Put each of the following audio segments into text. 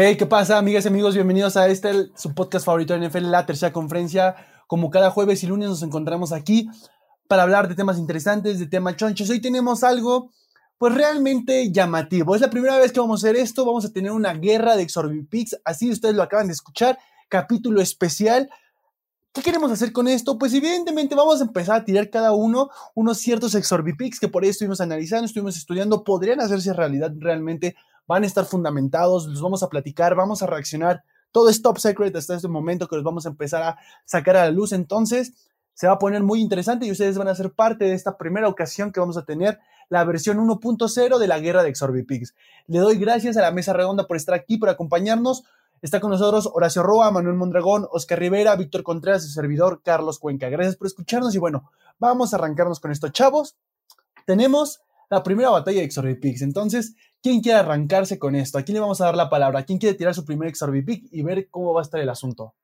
Hey, ¿qué pasa, amigas y amigos? Bienvenidos a este, su podcast favorito de NFL, la tercera conferencia. Como cada jueves y lunes nos encontramos aquí para hablar de temas interesantes, de temas chonchos. Hoy tenemos algo, pues realmente llamativo. Es la primera vez que vamos a hacer esto. Vamos a tener una guerra de Exorbipix. Así ustedes lo acaban de escuchar. Capítulo especial. ¿Qué queremos hacer con esto? Pues evidentemente vamos a empezar a tirar cada uno unos ciertos Exorbipix que por ahí estuvimos analizando, estuvimos estudiando, podrían hacerse realidad realmente, van a estar fundamentados, los vamos a platicar, vamos a reaccionar. Todo es top secret hasta este momento que los vamos a empezar a sacar a la luz. Entonces, se va a poner muy interesante y ustedes van a ser parte de esta primera ocasión que vamos a tener la versión 1.0 de la guerra de Exorbipix. Le doy gracias a la mesa redonda por estar aquí, por acompañarnos. Está con nosotros Horacio Roa, Manuel Mondragón, Oscar Rivera, Víctor Contreras y servidor Carlos Cuenca. Gracias por escucharnos y bueno, vamos a arrancarnos con esto, chavos. Tenemos la primera batalla de Exorbipix. Entonces, ¿quién quiere arrancarse con esto? ¿A quién le vamos a dar la palabra? ¿Quién quiere tirar su primer Exorbipix y ver cómo va a estar el asunto?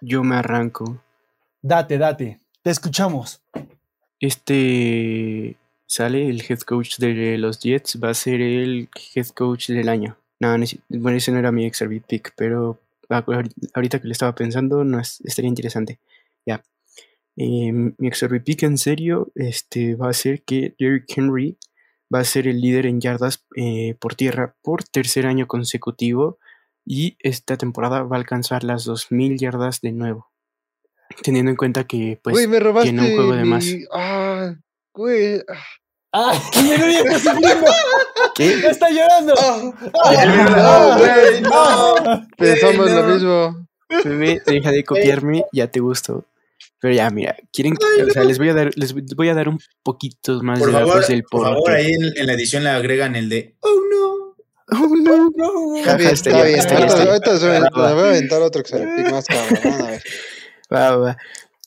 Yo me arranco. Date, date. Te escuchamos. Este sale el head coach de los Jets, va a ser el head coach del año. No, bueno, ese no era mi Exorbit pick, pero ahorita que le estaba pensando, no es, estaría interesante. Ya. Eh, mi Exorbit pick en serio este, va a ser que Derrick Henry va a ser el líder en yardas eh, por tierra por tercer año consecutivo y esta temporada va a alcanzar las 2.000 yardas de nuevo. Teniendo en cuenta que pues me robaste tiene un juego de más. mi- Ah, güey. ah. ¡Ah! ¡Mira, está sufriendo! ¿Qué? ¡Está llorando! No, güey, no. ¡Ah! Pensamos no. lo mismo. Bebé, deja de copiarme, ya te gustó. Pero ya, mira, quieren que, o sea, les voy a dar, les voy a dar un poquito más Por de favor, datos del por favor, ahí en, en la edición le agregan el de Oh no. Oh, no. No, Está Ajá, bien, estaría- está bien. estaría- Ahorita- estaría- ahorita se me- voy a aventar otro Exorbit más cabrón. A ver. Va, va.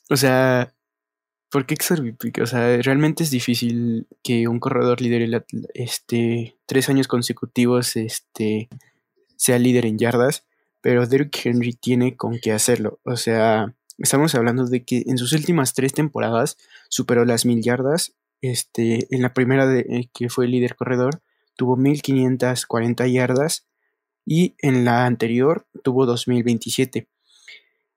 O sea, ¿por qué Exorbipic? O sea, realmente es difícil que un corredor lidere la- este, tres años consecutivos este, sea líder en yardas, pero Derrick Henry tiene con qué hacerlo. O sea, estamos hablando de que en sus últimas tres temporadas superó las mil yardas. Este, en la primera eh, que fue líder corredor, tuvo 1540 yardas y en la anterior tuvo 2027.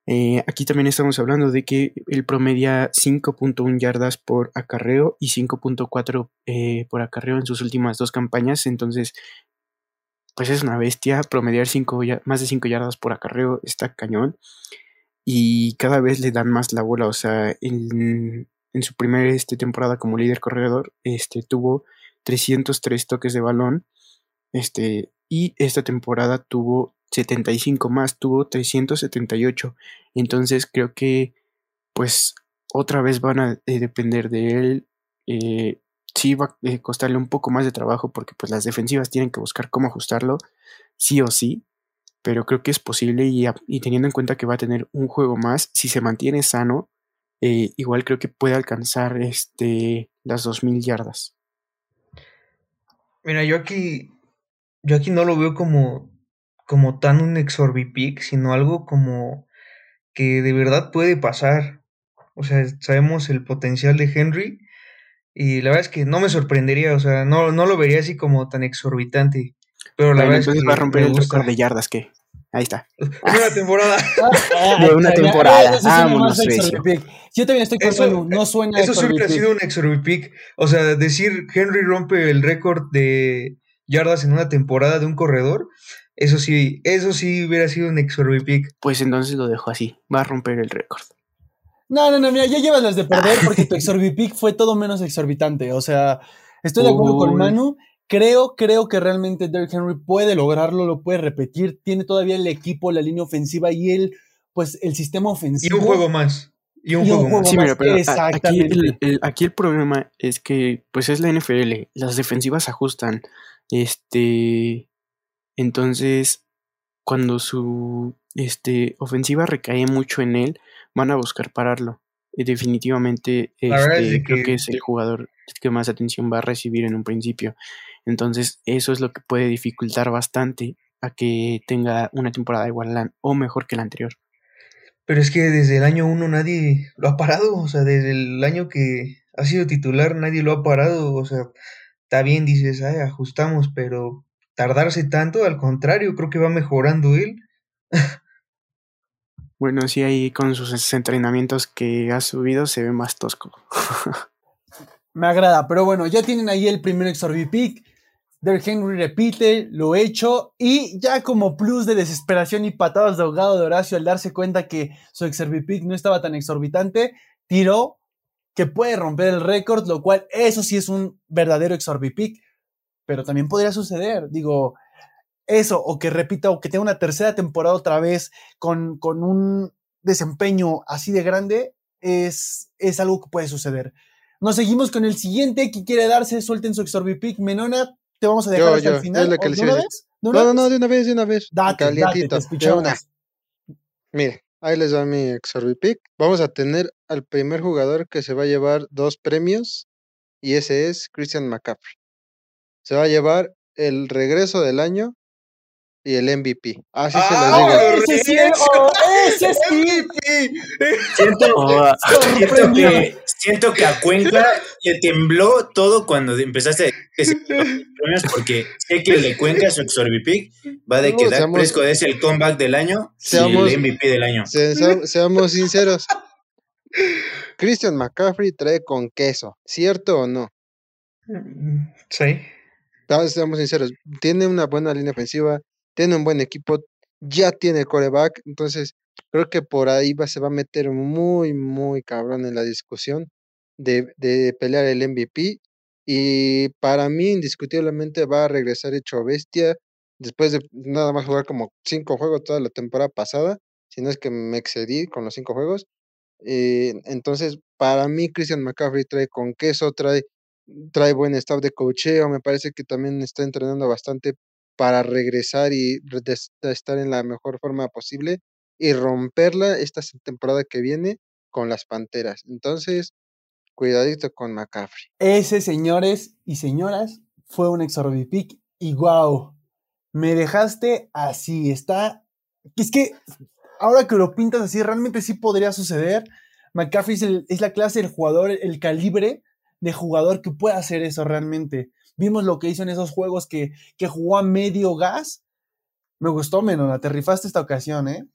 Eh, aquí también estamos hablando de que él promedia 5.1 yardas por acarreo y 5.4 eh, por acarreo en sus últimas dos campañas. Entonces, pues es una bestia. Promediar cinco más de 5 yardas por acarreo está cañón. Y cada vez le dan más la bola. O sea, en, en su primera este, temporada como líder corredor, este, tuvo 303 toques de balón. Este, y esta temporada tuvo 75 más, tuvo 378. Entonces creo que pues otra vez van a eh, depender de él. Eh, sí va a eh, costarle un poco más de trabajo porque pues las defensivas tienen que buscar cómo ajustarlo, sí o sí. Pero creo que es posible y, teniendo en cuenta que va a tener un juego más, si se mantiene sano, eh, igual creo que puede alcanzar este, las 2.000 yardas. Mira, yo aquí, yo aquí no lo veo como, como tan un exorbipic, sino algo como que de verdad puede pasar. O sea, sabemos el potencial de Henry y la verdad es que no me sorprendería, o sea, no, no lo vería así como tan exorbitante. Pero la Bueno, verdad es que va a romper el récord de yardas que. Ahí está. Una temporada. De una temporada. Vámonos. Yo también estoy con Eso- Manu, no suena Eso sí hubiera sido un exorbipic. O sea, decir Henry rompe el récord de yardas en una temporada de un corredor, eso sí, eso sí hubiera sido un exorbipic. Pues entonces lo dejo así. Va a romper el récord. No, no, no, mira, ya llevas las de perder porque tu Exorbipic fue todo menos exorbitante. O sea, estoy de acuerdo con. Manu. Creo, creo que realmente Derrick Henry puede lograrlo, lo puede repetir. Tiene todavía el equipo, la línea ofensiva y el, pues, el sistema Y ofensivo. un juego más. Y un Y un juego juego más. Sí, mira, pero a- aquí el, el- aquí el problema es que, pues es la NFL, las defensivas ajustan. Este, entonces, cuando su este, ofensiva recae mucho en él, van a buscar pararlo. Y definitivamente, es este, creo que es el jugador que más atención va a recibir en un principio. Entonces, eso es lo que puede dificultar bastante a que tenga una temporada igual o mejor que la anterior. Pero es que desde el año uno nadie lo ha parado. O sea, desde el año que ha sido titular nadie lo ha parado. O sea, está bien, dices, ay, ajustamos, pero tardarse tanto, al contrario, creo que va mejorando él. Bueno, sí, ahí con sus entrenamientos que ha subido se ve más tosco. Me agrada, pero bueno, ya tienen ahí el primer XRB pick. Derrick Henry repite, lo hecho, y ya como plus de desesperación y patadas de ahogado de Horacio al darse cuenta que su pick no estaba tan exorbitante, tiró que puede romper el récord, lo cual eso sí es un verdadero XRB pick, pero también podría suceder, digo, eso, o que repita, o que tenga una tercera temporada otra vez con, con un desempeño así de grande, es, es algo que puede suceder. Nos seguimos con el siguiente que quiere darse, suelten su XRB pick. Menona, te vamos a dejar Yo, hasta yo, el final. es lo que ¿O les ¿De una iba a vez? ¿De una No, no, vez? no, de una vez, de una vez. Date, date, Calientito. te de una. Mire, ahí les va mi XRB pick. Vamos a tener al primer jugador que se va a llevar dos premios y ese es Christian McCaffrey. Se va a llevar el regreso del año y el MVP. Así se ¡Ah, digo. ¡Ese sí! ¡Oh, ese sí! Siento, Oh, siento, Sorprendió. que, siento que a Cuenca le tembló todo cuando empezaste a decir porque sé que el de Cuenca, su exorbipic, va de No, que Dak Prescott es el comeback del año Seamos- y el MVP del año. Se- se- seamos sinceros. Christian McCaffrey trae con queso, ¿cierto o no? Sí. Vamos, Seamos sinceros, tiene una buena línea ofensiva, tiene un buen equipo, ya tiene coreback, entonces creo que por ahí va, se va a meter muy, muy cabrón en la discusión de, de pelear el MVP. Y para mí, indiscutiblemente, va a regresar hecho bestia después de nada más jugar como cinco juegos toda la temporada pasada, si no es que me excedí con los cinco juegos. Eh, entonces, para mí, Christian McCaffrey trae con queso, trae, trae buen staff de cocheo, me parece que también está entrenando bastante para regresar y estar en la mejor forma posible y romperla esta temporada que viene con las Panteras. Entonces, cuidadito con McCaffrey. Ese, señores y señoras, fue un XRB pick y wow, me dejaste así, está... Es que ahora que lo pintas así, realmente sí podría suceder. McCaffrey es, el- la clase del jugador, el calibre de jugador que puede hacer eso realmente. Vimos lo que hizo en esos juegos que, que jugó a medio gas. Me gustó, Menona, te rifaste esta ocasión, ¿eh?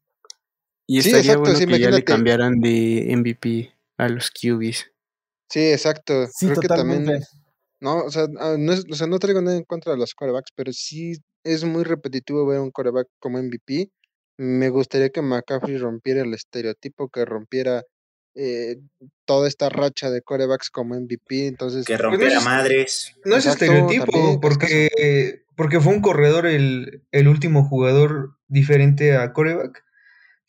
Y Sí, estaría exacto, bueno sí, que ya le imagínate. cambiaran de MVP a los QBs. Sí, exacto. Sí, Creo que totalmente. también, no, o sea, ah, no es- o sea, no traigo nada en contra de los corebacks, pero sí es muy repetitivo ver un coreback como MVP. Me gustaría que McCaffrey rompiera el estereotipo, que rompiera eh, toda esta racha de corebacks como MVP. Entonces, Que Pues no rompiera es- madres. No es Exacto, estereotipo, también, porque, porque fue un corredor el, el último jugador diferente a coreback.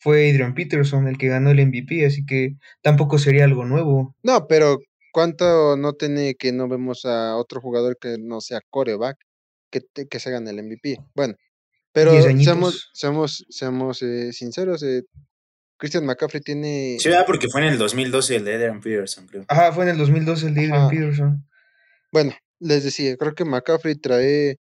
Fue Adrian Peterson el que ganó el MVP, así que tampoco sería algo nuevo. no, pero ¿cuánto no tiene que no vemos a otro jugador que no sea coreback que, que se gane el MVP? Bueno, pero seamos, seamos, seamos eh, sinceros, eh, Christian McCaffrey tiene... Sí, ¿verdad? porque fue en el 2012 el de Adrian Peterson, creo. Ajá, fue en el 2012 el de Adrian Ajá. Peterson. Bueno, les decía, creo que McCaffrey trae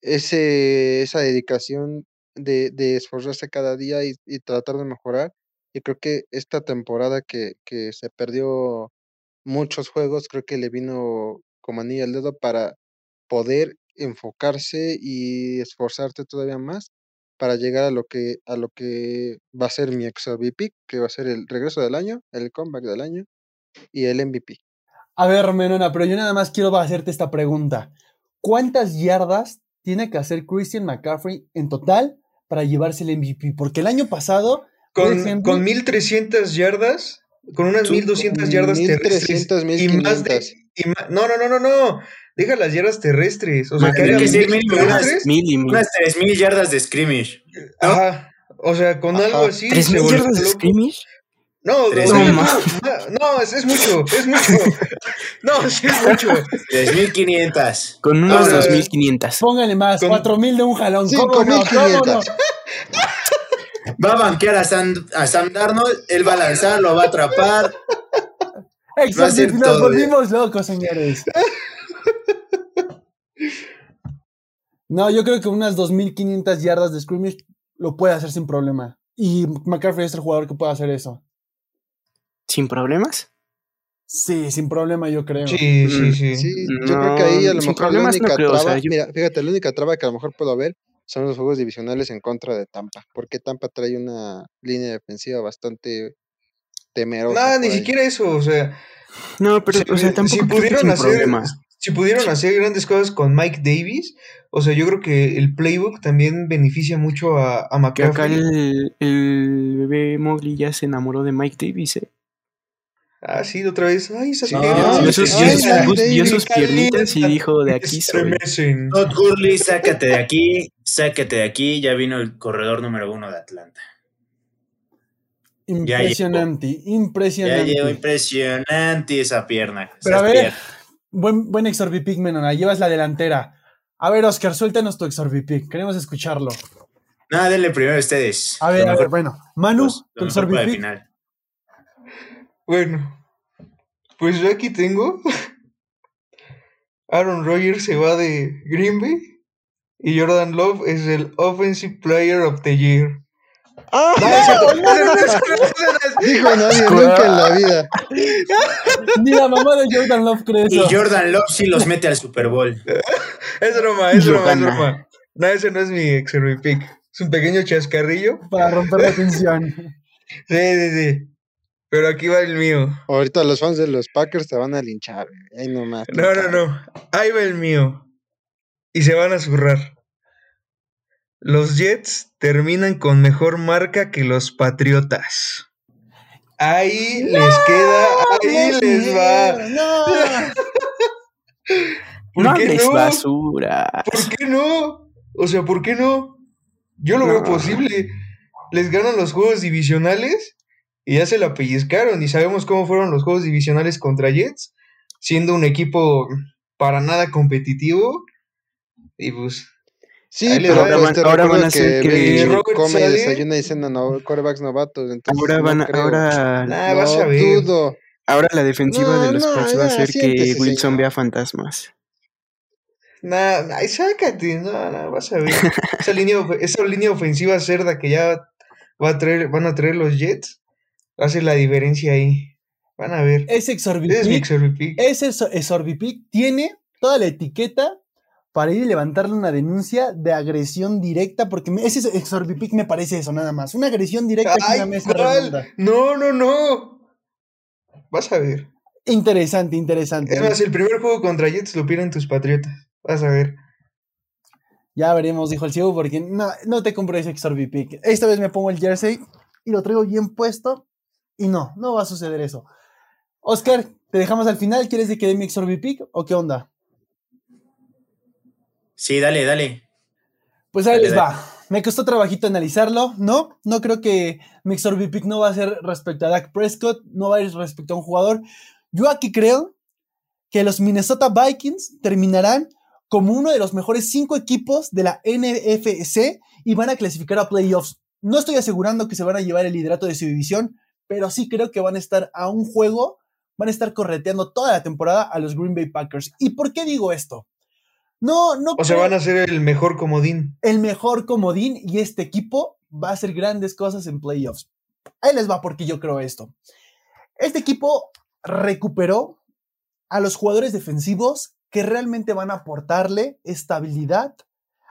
ese, esa dedicación de, de esforzarse cada día y, y tratar de mejorar. Y creo que esta temporada que, que se perdió muchos juegos, creo que le vino como anillo al dedo para poder enfocarse y esforzarte todavía más para llegar a lo que a lo que va a ser mi XRB pick, que va a ser el regreso del año, el comeback del año y el MVP. A ver, Menona, pero yo nada más quiero hacerte esta pregunta. ¿Cuántas yardas tiene que hacer Christian McCaffrey en total para llevarse el MVP? Porque el año pasado, Con, Henry- con 1300 yardas, con unas Tú, 1200 yardas 1300, terrestres. Y más de. 1500. y ma- no, no, no, no, no. Deja las yardas terrestres. O sea, Más que que ser mil mínimo unas. Unas 3000 yardas de scrimmage. ¿no? Ajá. O sea, con Ajá. algo así. ¿Tres se mil volvió yardas de scrimmage? No, no, no, no, no, es, es mucho, es mucho. No, sí es mucho. 3500. Con unos Ah, 2500. póngale más, Con- 4000 de un jalón. ¿Cómo no? ¿Cómo 5500. no? Va a banquear a Sam, a Sam Darnold, él va a lanzar, lo va a atrapar. Exacto, Va a ser nos todo, volvimos locos, señores. No, yo creo que unas 2500 yardas de scrimmage lo puede hacer sin problema. Y McCaffrey es el jugador que puede hacer eso. ¿Sin problemas? Sí, sin problema, yo creo. Sí, sí, sí. Sí, yo creo que ahí a lo mejor la no única creo, o sea, traba, yo- mira, fíjate, la única traba que a lo mejor puedo ver son los juegos divisionales en contra de Tampa, porque Tampa trae una línea defensiva bastante temerosa. Nada, ni ahí. siquiera eso, o sea, No, pero, si, o sea, si tampoco que pudieron hacer, problema. si pudieron hacer grandes cosas con Mike Davis, o sea, yo creo que el playbook también beneficia mucho a, a Que acá McCaffrey. el, el bebé Mowgli ya se enamoró de Mike Davis, ¿eh? Ah, sí, otra vez. Ay, esas Sí, piernas. Vio sus, sus- piernitas y dijo, de aquí soy. Estremecen. Todd Gurley, sácate de aquí, sácate de aquí. Ya vino el corredor número uno de Atlanta. Impresionante, Ya impresionante. llegó impresionante esa pierna. Pero a ver, piernas. buen, buen Exorbipic, Menona, llevas la delantera. A ver, Oscar, suéltanos tu Exorbipic, queremos escucharlo. No, denle primero ustedes. A ver, a ver, bueno, Manu, pues, tu Exorbipic. Bueno, pues yo aquí tengo. Aaron Rodgers se va de Green Bay y Jordan Love es el Offensive Player of the Year. ¡Ah! No, es cierto, no, no, no, es cierto, no, no, es- Dijo nadie nunca en la vida. Ni la mamá de Jordan Love cree Y eso. Jordan Love sí los mete al Super Bowl. Es broma, es broma, es broma. No, ese no es mi ex pick. Es un pequeño chascarrillo. Para romper la tensión. Sí, sí, sí. Pero aquí va el mío. Ahorita los fans de los Packers te van a linchar. güey. Ahí nomás. No, no, no. Ahí va el mío. Y se van a zurrar. Los Jets terminan con mejor marca que los Patriotas. Ahí les queda, ahí les va. No. ¿Por no qué no? basura. ¿Por qué no? O sea, ¿por qué no? Yo lo veo No. posible. Les ganan los juegos divisionales y ya se la pellizcaron. Y sabemos cómo fueron los juegos divisionales contra Jets, siendo un equipo para nada competitivo. Y pues, Sí, pero Ahora van- ahora van a hacer que- Robert come desayuna y cena no, quarterbacks novatos. Entonces Ahora no van a- creo. ahora, nada, no vas a ver. dudo. ahora la defensiva No, de los no, Pats va a hacer que Wilson señor. vea fantasmas. Nah, ay, sácate, no, no, vas a ver. esa, línea, esa línea ofensiva cerda que ya va a traer, van a traer los Jets, hace la diferencia ahí. Van a ver. Ese Ese es mi Exorbipic, Exorbipic. ese Exor- Exorbipic tiene toda la etiqueta para ir y levantarle una denuncia de agresión directa, porque ese Exorbipic me parece eso nada más. Una agresión directa Ay, una mesa. No, no, no. Vas a ver. Interesante, interesante. Es más, el primer juego contra Jets lo pierden tus Patriotas. Vas a ver. Ya veremos, dijo el ciego, porque no, no te compro ese Exorbipic. Esta vez me pongo el jersey y lo traigo bien puesto. Y no, no va a suceder eso. Oscar, ¿te dejamos al final? ¿Quieres de que dé mi Exorbipic o qué onda? Sí, dale, dale. Pues ahí Dale, les dale. va. Me costó trabajito analizarlo, ¿no? No creo que mi Exorbipic no va a ser respecto a Dak Prescott, no va a ir respecto a un jugador. Yo aquí creo que los Minnesota Vikings terminarán como uno de los mejores cinco equipos de la NFC y van a clasificar a playoffs. No estoy asegurando que se van a llevar el liderato de su división, pero sí creo que van a estar a un juego, van a estar correteando toda la temporada a los Green Bay Packers. ¿Y por qué digo esto? No, no. O sea, van a ser el mejor comodín. el mejor comodín y este equipo va a hacer grandes cosas en playoffs. Ahí les va porque yo creo esto. Este equipo recuperó a los jugadores defensivos que realmente van a aportarle estabilidad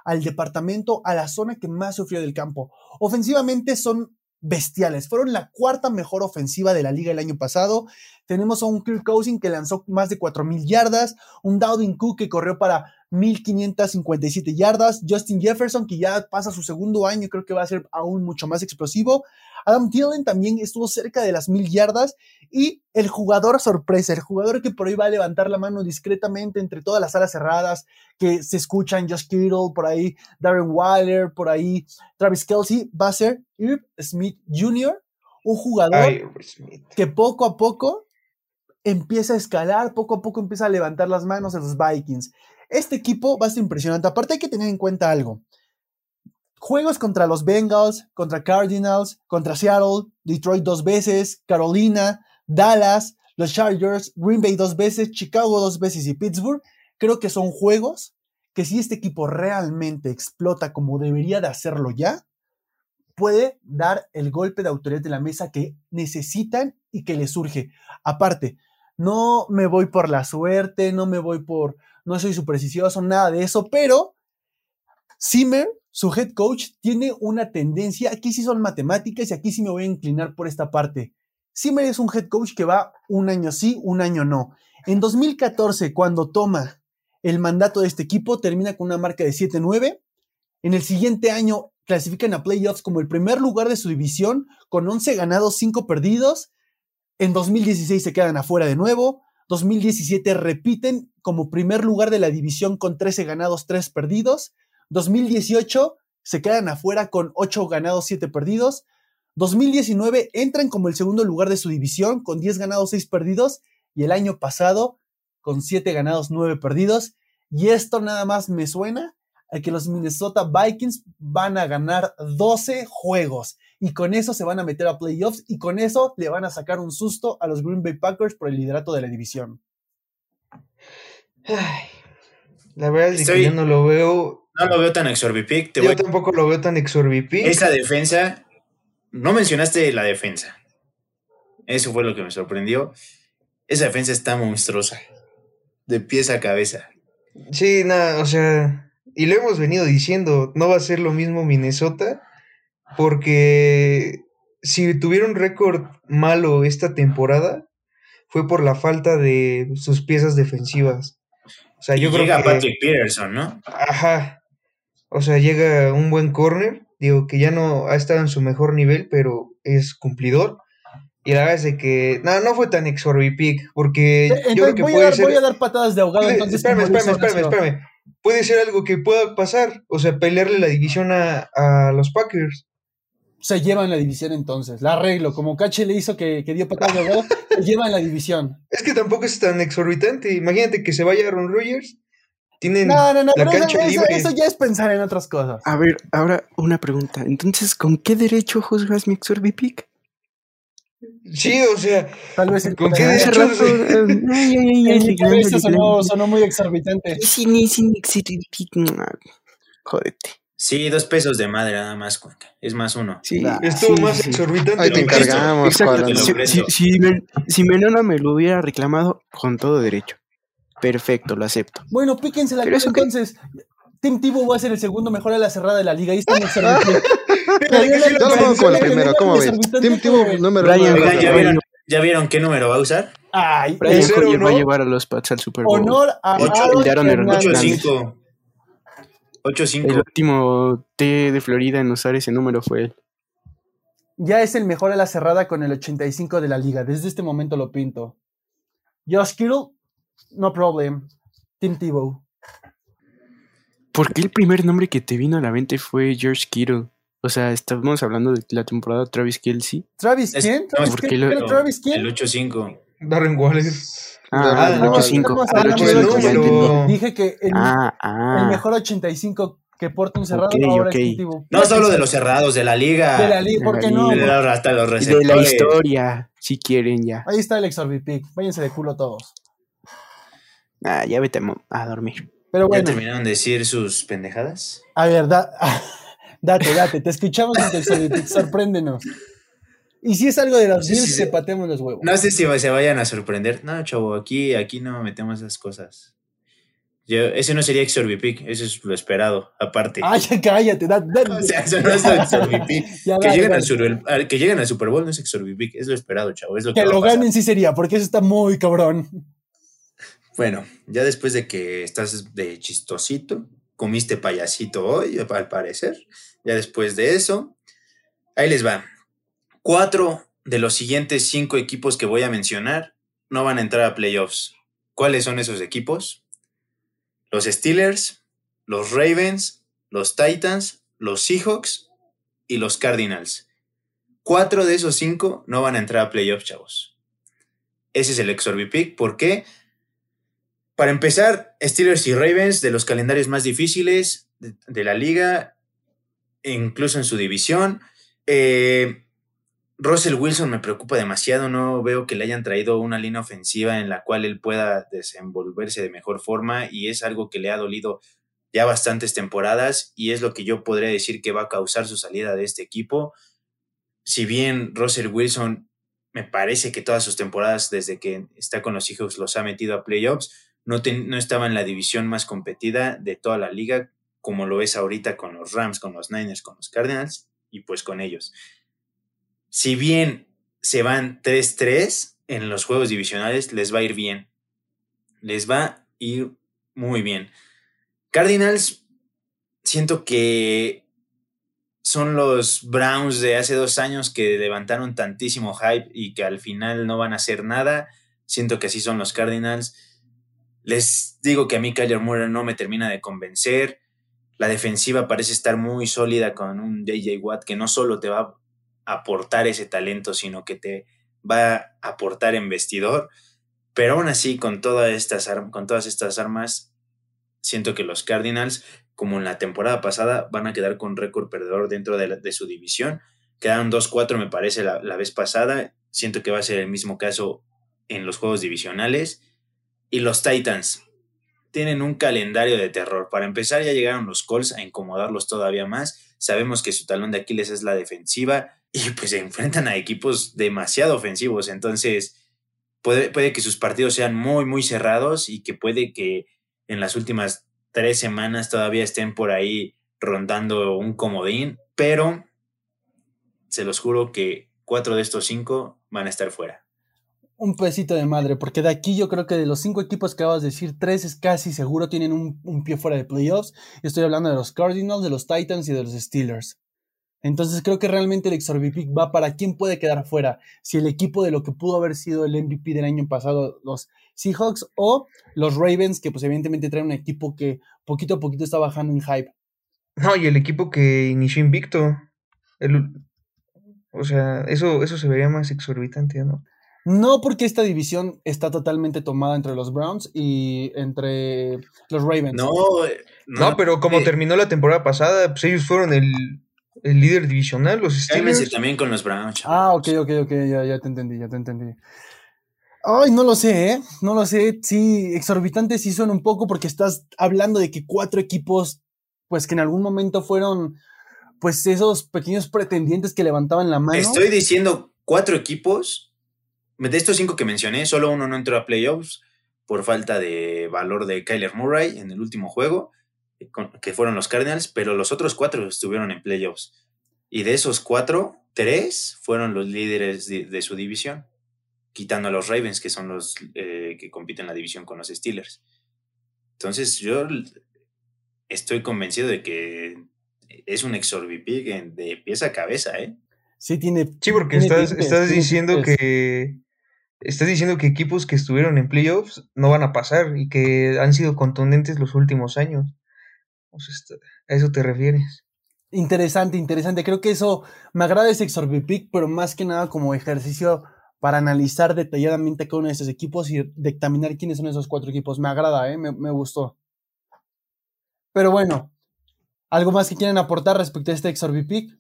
al departamento, a la zona que más sufrió del campo. Ofensivamente son bestiales. Fueron la cuarta mejor ofensiva de la liga el año pasado. Tenemos a un Kirk Cousins que lanzó más de 4.000 yardas, un Dowding Cook que corrió para 1557 yardas. Justin Jefferson, que ya pasa su segundo año, creo que va a ser aún mucho más explosivo. Adam Thielen también estuvo cerca de las 1000 yardas. Y el jugador sorpresa, el jugador que por ahí va a levantar la mano discretamente entre todas las alas cerradas, que se escuchan Josh Kittle, por ahí Darren Waller, por ahí Travis Kelsey, va a ser Irv Smith Jr., un jugador que poco a poco empieza a escalar, poco a poco empieza a levantar las manos a los Vikings. Este equipo va a ser impresionante. Aparte hay que tener en cuenta algo. Juegos contra los Bengals, contra Cardinals, contra Seattle, Detroit dos veces, Carolina, Dallas, los Chargers, Green Bay dos veces, Chicago dos veces y Pittsburgh. Creo que son juegos que si este equipo realmente explota como debería de hacerlo ya, puede dar el golpe de autoridad de la mesa que necesitan y que les surge. Aparte, No me voy por la suerte, no me voy por, no soy supersticioso, nada de eso, pero Zimmer, su head coach, tiene una tendencia, aquí sí son matemáticas y aquí sí me voy a inclinar por esta parte. Zimmer es un head coach que va un año sí, un año no. En 2014, cuando toma el mandato de este equipo, termina con una marca de 7-9. En el siguiente año clasifican a playoffs como el primer lugar de su división, con 11 ganados, 5 perdidos. En 2016 se quedan afuera de nuevo. 2017 repiten como primer lugar de la división con 13 ganados, 3 perdidos. 2018 se quedan afuera con 8 ganados, 7 perdidos. 2019 entran como el segundo lugar de su división con 10 ganados, 6 perdidos. Y el año pasado con 7 ganados, 9 perdidos. Y esto nada más me suena a que los Minnesota Vikings van a ganar 12 juegos. Y con eso se van a meter a playoffs y con eso le van a sacar un susto a los Green Bay Packers por el liderato de la división. Ay, la verdad es que yo no lo veo. No lo veo tan exorbipic. Te Yo voy tampoco lo veo tan exorbipic. Esa defensa, no mencionaste la defensa. Eso fue lo que me sorprendió. Esa defensa está monstruosa. De pies a cabeza. Sí, nada, o sea, y lo hemos venido diciendo, no va a ser lo mismo Minnesota, porque si tuviera un récord malo esta temporada, fue por la falta de sus piezas defensivas. O sea, Y yo creo llega que... Patrick Peterson, ¿no? Ajá. O sea, llega un buen corner, digo que ya no ha estado en su mejor nivel, pero es cumplidor. Y la verdad es de que, no, no fue tan exorbipic, porque yo creo Entonces que voy a, puede dar, ser... voy a dar patadas de ahogado. Puede- entonces, espérame, espérame, espérame, espérame. Puede ser algo que pueda pasar. O sea, pelearle la división a, a los Packers. Se llevan la división entonces. La arreglo. Como Cache le hizo que, que dio de ahogado, se llevan la división. Es que tampoco es tan exorbitante. Imagínate que se vaya Aaron Rodgers. Tienen No, no, no. la eso, cancha eso- libre. eso ya es pensar en otras cosas. A ver, ahora una pregunta. Entonces, ¿con qué derecho juzgas mi Exorbipic? Sí, o sea, Tal vez el ¿Con qué derecho? rato. eh, ay, ay, ay, En mi ay, cabeza sonó, muy exorbitante. sí, sí, Exorbipic. Jódete. Sí, dos pesos de madre nada más, Cuenca. Es más uno. Sí, nah, esto sí, más sí. exorbitante. Ahí te encargamos, Exacto. Si, si, Menona me lo hubiera reclamado con todo derecho. Perfecto, lo acepto. Bueno, píquense la cara entonces. Que... Tim Tebow va a ser el segundo mejor a la cerrada de la liga. Ahí está Yo lo pongo con el primero, ¿cómo ves? Tim Tebow número uno. ¿Ya vieron qué número va a usar? Ay, Brian va a llevar a los Pats al Super Bowl. Honor a 8-5. 8-5. El 8-5. último T de Florida en usar ese número fue él. Ya es el mejor a la cerrada con el 85 de la liga. Desde este momento lo pinto. Josh Kittle, no problem. Tim Tebow. ¿Por qué el primer nombre que te vino a la mente fue George Kittle? O sea, estamos hablando de la temporada Travis Kelsey. ¿Travis quién? no, ¿Travis quién? lo- ¿Pero ¿Travis quién? El 8-5. Darren Waller. Ah, el no, 8-5. estamos Ah, el hablando 8-5, del ya número. entendí. Dije que el, Ah, el ah. mejor 85 que porta un cerrado Ok, ahora ok. es Tim Tebow. No solo de los cerrados, de la liga. De la liga, ¿por De qué la no? liga. De la- hasta los Y de receptores. la historia, si quieren ya. Ahí está el Exorbipik. Váyanse de culo todos. Ah, ya vete a dormir. Pero ¿Ya bueno, terminaron de decir sus pendejadas? a ver, da- date, date. Te escuchamos en tu Exorbipik. Sorpréndenos. Y si es algo de los Bills, sí, sí. se patemos los huevos. No sé si se vayan a sorprender. No, chavo, aquí, aquí no metemos esas cosas. Yo, ese no sería Exorbipic, eso es lo esperado, aparte. Ay, cállate. da- da- O sea, eso no es Exorbipic. Que, lleguen al que lleguen al Super Bowl no es Exorbipic, es lo esperado, chavo. Es lo que, Que lo ganen sí sería, porque eso está muy cabrón. Bueno, ya después de que estás de chistosito, comiste payasito hoy, al parecer. Ya después de eso, ahí les va. Cuatro de los siguientes cinco equipos que voy a mencionar no van a entrar a playoffs. ¿Cuáles son esos equipos? Los Steelers, los Ravens, los Titans, los Seahawks y los Cardinals. Cuatro de esos cinco no van a entrar a playoffs, chavos. Ese es el Exorbipic. ¿Por qué? Para empezar, Steelers y Ravens, de los calendarios más difíciles de, de la liga, incluso en su división. Eh, Russell Wilson me preocupa demasiado, no veo que le hayan traído una línea ofensiva en la cual él pueda desenvolverse de mejor forma y es algo que le ha dolido ya bastantes temporadas y es lo que yo podría decir que va a causar su salida de este equipo. Si bien Russell Wilson me parece que todas sus temporadas desde que está con los Seahawks los ha metido a playoffs. No, no estaba en la división más competida de toda la liga, como lo es ahorita con los Rams, con los Niners, con los Cardinals y pues con ellos. Si bien se van 3-3 en los juegos divisionales, les va a ir bien. Les va a ir muy bien. Cardinals, siento que son los Browns de hace dos años que levantaron tantísimo hype y que al final no van a hacer nada. Siento que así son los Cardinals. Les digo que a mí Kyler Murray no me termina de convencer. La defensiva parece estar muy sólida con un DJ Watt que no solo te va aportar ese talento, sino que te va a aportar en vestidor. Pero aún así, con todas estas, con todas estas armas, siento que los Cardinals, como en la temporada pasada, van a quedar con récord perdedor dentro de su división. Quedaron 2-4, me parece, la, la vez pasada. Siento que va a ser el mismo caso en los juegos divisionales. Y los Titans tienen un calendario de terror. Para empezar, ya llegaron los Colts a incomodarlos todavía más. Sabemos que su talón de Aquiles es la defensiva y pues se enfrentan a equipos demasiado ofensivos. Entonces, puede, que sus partidos sean muy, muy cerrados y que puede que en las últimas tres semanas todavía estén por ahí rondando un comodín, pero se los juro que cuatro de estos cinco van a estar fuera. Un pesito de madre, porque de aquí yo creo que de los cinco equipos que acabas de decir, tres es casi seguro tienen un, un pie fuera de playoffs. Estoy hablando de los Cardinals, de los Titans y de los Steelers. Entonces creo que realmente el Exorbipic va para quién puede quedar fuera. Si el equipo de lo que pudo haber sido el MVP del año pasado, los Seahawks o los Ravens, que pues evidentemente traen un equipo que poquito a poquito está bajando en hype. No, y el equipo que inició invicto. el- o sea, eso, eso se vería más exorbitante, ¿no? No porque esta división está totalmente tomada entre los Browns y entre los Ravens. No, eh, No, pero como eh, terminó la temporada pasada, pues ellos fueron el, el líder divisional, los cálmense Steelers. también con los Browns. Ah, ok, ok, ok, ya, ya te entendí, ya te entendí. Ay, no lo sé, ¿eh? No lo sé. Sí, exorbitante sí suena un poco porque estás hablando de que cuatro equipos, pues que en algún momento fueron, pues esos pequeños pretendientes que levantaban la mano. Estoy diciendo cuatro equipos. De estos cinco que mencioné, solo uno no entró a playoffs por falta de valor de Kyler Murray en el último juego, que fueron los Cardinals, pero los otros cuatro estuvieron en playoffs. Y de esos cuatro, tres fueron los líderes de, de su división, quitando a los Ravens, que son los eh, que compiten en la división con los Steelers. Entonces, yo estoy convencido de que es un en- de pieza a cabeza, ¿eh? Sí, tiene. Sí, porque tiene estás, estás diciendo que estás diciendo que equipos que estuvieron en playoffs no van a pasar y que han sido contundentes los últimos años. O sea, está- a eso te refieres. Interesante, interesante. Creo que eso me agrada ese Exorbipic, pero más que nada como ejercicio para analizar detalladamente cada uno de estos equipos y dictaminar quiénes son esos cuatro equipos. Me agrada, ¿eh? me, me gustó. Pero bueno, ¿algo más que quieran aportar respecto a este Exorbipic?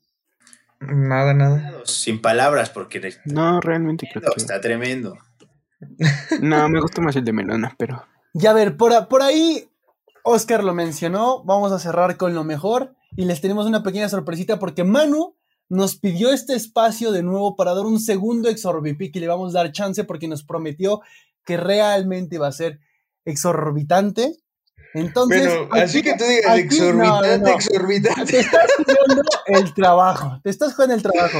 Nada, nada. Sin palabras, porque No, realmente creo que. está tremendo. No, me gusta más el de Melona, pero. Y a ver, por ahí Oscar lo mencionó, vamos a cerrar con lo mejor y les tenemos una pequeña sorpresita porque Manu nos pidió este espacio de nuevo para dar un segundo exorbipic y le vamos a dar chance porque nos prometió que realmente iba a ser exorbitante. Entonces, Bueno, así que tú digas aquí- exorbitante, no, no, no. exorbitante. Te estás jugando el trabajo, te estás jugando el trabajo.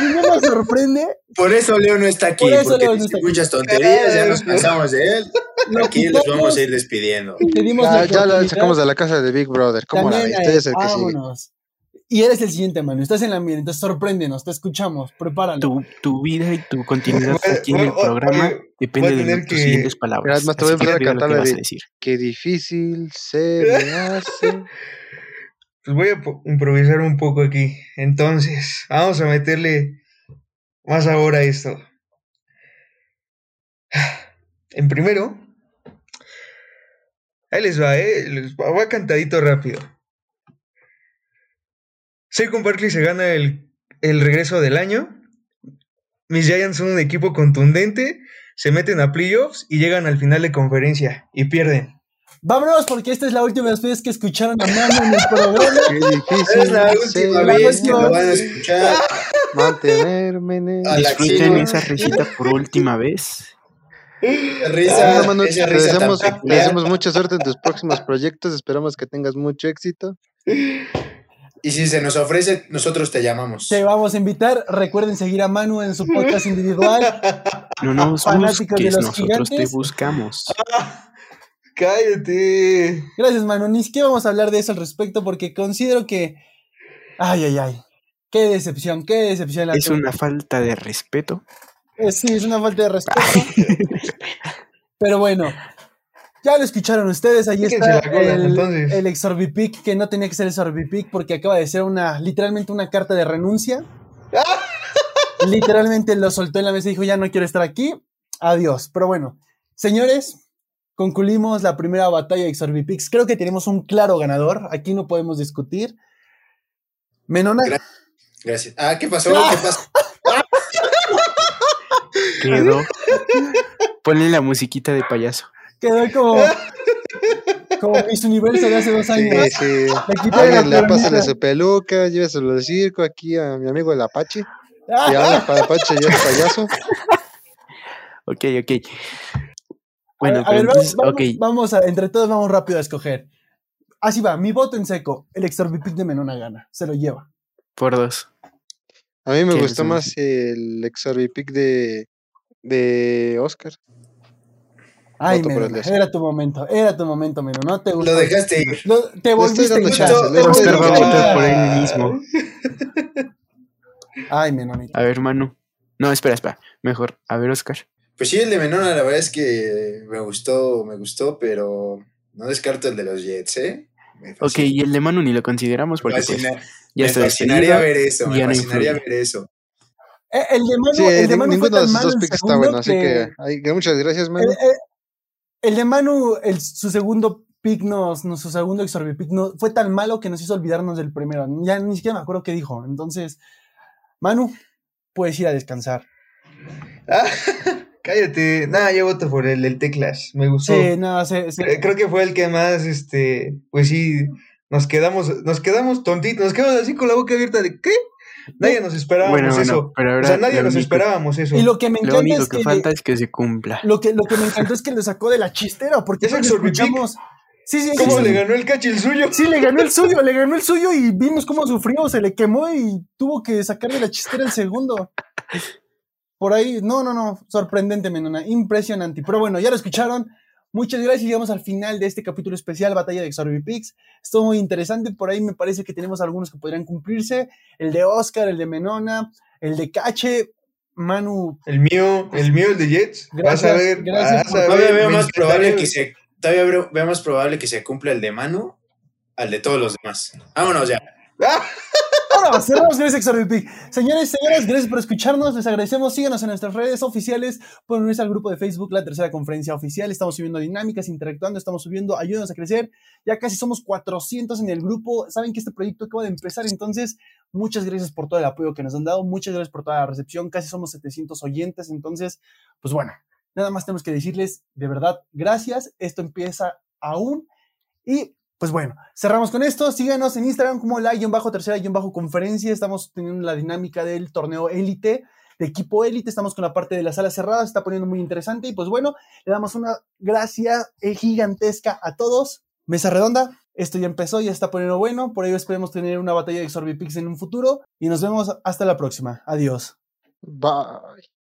Y no nos sorprende Por eso Leo no está aquí, Por eso porque Leo no está aquí. muchas tonterías, ya nos cansamos de él. lo Aquí les vamos a ir despidiendo. te dimos Ya, la ya la sacamos de la casa de Big Brother. ¿Cómo la También ves? a Usted él, es el que sigue. vámonos. Y eres el siguiente, Manu. Estás en la mira, entonces sorpréndenos, te escuchamos, prepáralo. Tu, tu vida y tu continuidad Voy- aquí en el programa oye, depende de tus que- siguientes palabras. Además, te voy a que empezar a que cantar a de- decir. Qué difícil se me hace. Pues voy a improvisar un poco aquí. Entonces, vamos a meterle más sabor a esto. En primero, ahí les va, ¿eh? Les va, va cantadito rápido. Saquon Barkley se gana el, el regreso del año. Mis Giants son un equipo contundente, se meten a playoffs y llegan al final de conferencia y pierden. Vámonos, porque esta es la última vez que escucharon a Manu en el programa. Qué difícil Es la última vez que lo van a escuchar. Mantenerme en el- A Disfruten esa risita por última vez. Risa, Manu, esa te risa tan deseamos, te peculiar. deseamos mucha suerte en tus próximos proyectos. Esperamos que tengas mucho éxito. Y si se nos ofrece, nosotros te llamamos. Te vamos a invitar. Recuerden seguir a Manu en su podcast individual. No nos Fanáticos de los nosotros te gigantes. buscamos. Cállate. Gracias, Manu. Ni siquiera vamos a hablar de eso al respecto porque considero que. Ay, ay, ay. Qué decepción, qué decepción. la Es tuya. una falta de respeto. Eh, Sí, es una falta de respeto. Pero bueno, ya lo escucharon ustedes. Ahí está la cola, el, entonces. el Exorbipic, que no tenía que ser Exorbipic porque acaba de ser una, literalmente una carta de renuncia. literalmente lo soltó en la mesa y dijo, ya no quiero estar aquí. Adiós. Pero bueno, señores, concluimos la primera batalla de Exorbipix. Creo que tenemos un claro ganador. Aquí no podemos discutir. Menona, Gra- Gracias. Ah, ¿qué pasó? ¿Qué pasó? Quedó. Ponle la musiquita de payaso. Quedó como, como Miss Universo de hace dos años. Sí, sí. Le quité la Alguien le coronita. pásale su peluca, lléveselo al circo aquí a mi amigo el Apache. Y habla para Apache y es payaso. Ok, ok. Bueno, a pero ver, vamos, entonces, vamos- ok. vamos a, entre todos vamos rápido a escoger. Así va, mi voto en seco. El Exorbipic de Menona gana. Se lo lleva. Por dos. A mí me ¿Quién gustó más el Exorbipic de, de Oscar. Ay, de era tu momento. Era tu momento, Menona. No te gustó. Lo dejaste ir. Lo- te volviste a votar por él mismo. Ay, Menonita. A ver, Manu. No, espera, espera. Mejor. A ver, Oscar. Pues sí, el de Menona, la verdad es que me gustó, me gustó, pero no descarto el de los Jets, ¿eh? Ok, y el de Manu ni lo consideramos porque pues, ya me está fascinaría ver eso, me ya no fascinaría influye. ver eso. Eh, El de Manu, Sí, el de ni- Manu fue ninguno de tan esos malo dos picks está bueno, así que, que muchas gracias, El, Manu. el- el de Manu, el, su segundo pick, nos, nos- su segundo Exorbipic, no, fue tan malo que nos hizo olvidarnos del primero. Ya ni siquiera me acuerdo qué dijo. Entonces, Manu, puedes ir a descansar. Ah, cállate. Nada, yo voto por el, el Teclas. Me gustó. Sí, no, se- Eh, Creo que fue el que más, este, pues sí, nos quedamos, nos quedamos tontitos, nos quedamos así con la boca abierta de ¿qué? Nadie nos esperábamos Bueno, eso. bueno, pero ahora o sea, nadie lo nos único- esperábamos eso. Y lo que me Lo encanta único es que, que, falta es que se cumpla. lo que lo que me encantó es que le sacó de la chistera, porque ¿Es Exorbipic? escuchamos. Sí, sí, ¿Cómo sí, le sí. ganó el cachi el suyo? Sí, le ganó el suyo, le ganó el suyo y vimos cómo sufrió, se le quemó y tuvo que sacar de la chistera el segundo. Por ahí, no, no, no, sorprendente, Menona, impresionante. Pero bueno, ya lo escucharon. Muchas gracias. Llegamos al final de este capítulo especial, Batalla de Exorbipix. Estuvo muy interesante. Por ahí me parece que tenemos algunos que podrían cumplirse. El de Oscar, el de Menona, el de Cache. Manu, El mío, el mío, el de Jets. vas a Gracias, ver, gracias vas Todavía veo más probable que se, todavía veo más probable que se cumpla el de Manu al de todos los demás. Vámonos ya. ¡Ah! Ahora cerramos con ese. Señores, señoras, gracias por escucharnos. Les agradecemos. Síganos en nuestras redes oficiales. Pueden unirse al grupo de Facebook, la tercera conferencia oficial. Estamos subiendo dinámicas, interactuando, estamos subiendo. Ayúdanos a crecer. Ya casi somos 400 en el grupo. Saben que este proyecto acaba de empezar. Entonces, muchas gracias por todo el apoyo que nos han dado. Muchas gracias por toda la recepción. Casi somos 700 oyentes. Entonces, pues bueno, nada más tenemos que decirles de verdad gracias. Esto empieza aún. Y pues bueno, cerramos con esto. Síganos en Instagram como la bajo tercera bajo conferencia. Estamos teniendo la dinámica del torneo élite, de equipo élite. Estamos con la parte de la sala cerrada. Se está poniendo muy interesante. Y pues bueno, le damos una gracia gigantesca a todos. Mesa redonda. Esto ya empezó, ya está poniendo bueno. Por ello esperemos tener una batalla de Exorbipix en un futuro. Y nos vemos hasta la próxima. Adiós. Bye.